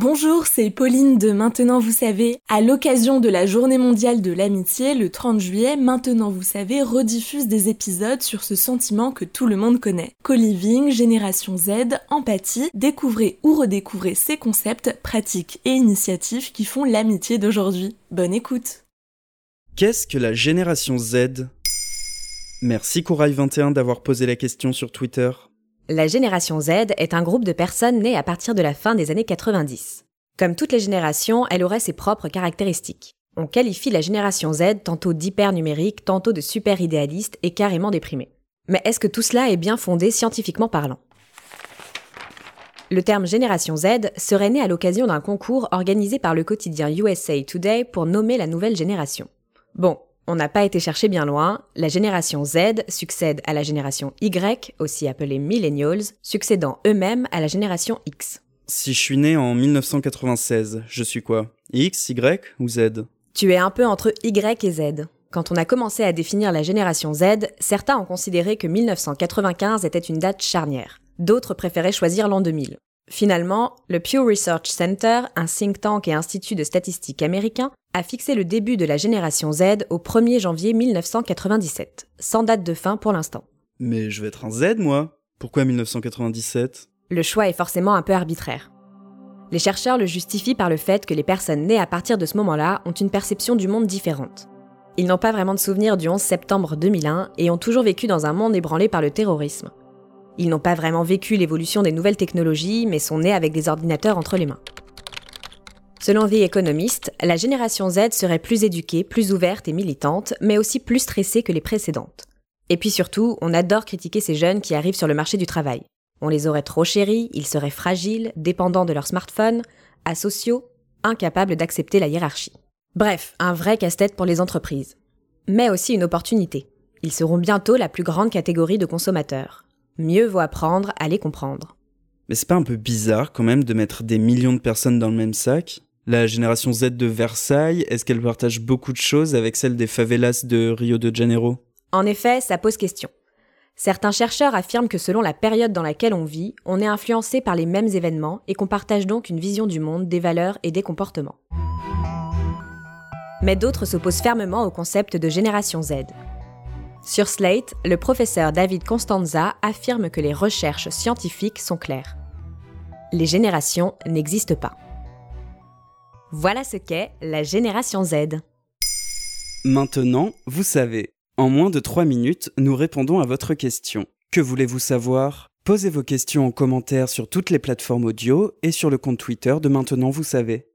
Bonjour, c'est Pauline de Maintenant Vous Savez. À l'occasion de la Journée mondiale de l'amitié, le 30 juillet, Maintenant Vous Savez rediffuse des épisodes sur ce sentiment que tout le monde connaît. Co-living, génération Z, empathie, découvrez ou redécouvrez ces concepts, pratiques et initiatives qui font l'amitié d'aujourd'hui. Bonne écoute Qu'est-ce que la génération Z? Merci Corail21 d'avoir posé la question sur Twitter. La génération Z est un groupe de personnes nées à partir de la fin des années 90. Comme toutes les générations, elle aurait ses propres caractéristiques. On qualifie la génération Z tantôt d'hyper numérique, tantôt de super idéaliste et carrément déprimée. Mais est-ce que tout cela est bien fondé scientifiquement parlant? Le terme génération Z serait né à l'occasion d'un concours organisé par le quotidien USA Today pour nommer la nouvelle génération. Bon, on n'a pas été chercher bien loin, la génération Z succède à la génération Y, aussi appelée millennials, succédant eux-mêmes à la génération X. Si je suis né en 1996, je suis quoi? X, Y ou Z? Tu es un peu entre Y et Z. Quand on a commencé à définir la génération Z, certains ont considéré que 1995 était une date charnière. D'autres préféraient choisir l'an 2000. Finalement, le Pew Research Center, un think tank et institut de statistiques américain, a fixé le début de la génération Z au 1er janvier 1997, sans date de fin pour l'instant. Mais je vais être un Z, moi Pourquoi 1997 Le choix est forcément un peu arbitraire. Les chercheurs le justifient par le fait que les personnes nées à partir de ce moment-là ont une perception du monde différente. Ils n'ont pas vraiment de souvenir du 11 septembre 2001 et ont toujours vécu dans un monde ébranlé par le terrorisme. Ils n'ont pas vraiment vécu l'évolution des nouvelles technologies, mais sont nés avec des ordinateurs entre les mains. Selon The Economist, la génération Z serait plus éduquée, plus ouverte et militante, mais aussi plus stressée que les précédentes. Et puis surtout, on adore critiquer ces jeunes qui arrivent sur le marché du travail. On les aurait trop chéris, ils seraient fragiles, dépendants de leur smartphone, asociaux, incapables d'accepter la hiérarchie. Bref, un vrai casse-tête pour les entreprises. Mais aussi une opportunité. Ils seront bientôt la plus grande catégorie de consommateurs. Mieux vaut apprendre à les comprendre. Mais c'est pas un peu bizarre quand même de mettre des millions de personnes dans le même sac? La génération Z de Versailles, est-ce qu'elle partage beaucoup de choses avec celle des favelas de Rio de Janeiro? En effet, ça pose question. Certains chercheurs affirment que selon la période dans laquelle on vit, on est influencé par les mêmes événements et qu'on partage donc une vision du monde, des valeurs et des comportements. Mais d'autres s'opposent fermement au concept de génération Z. Sur Slate, le professeur David Constanza affirme que les recherches scientifiques sont claires. Les générations n'existent pas. Voilà ce qu'est la génération Z. Maintenant, vous savez. En moins de 3 minutes, nous répondons à votre question. Que voulez-vous savoir? Posez vos questions en commentaire sur toutes les plateformes audio et sur le compte Twitter de Maintenant, vous savez.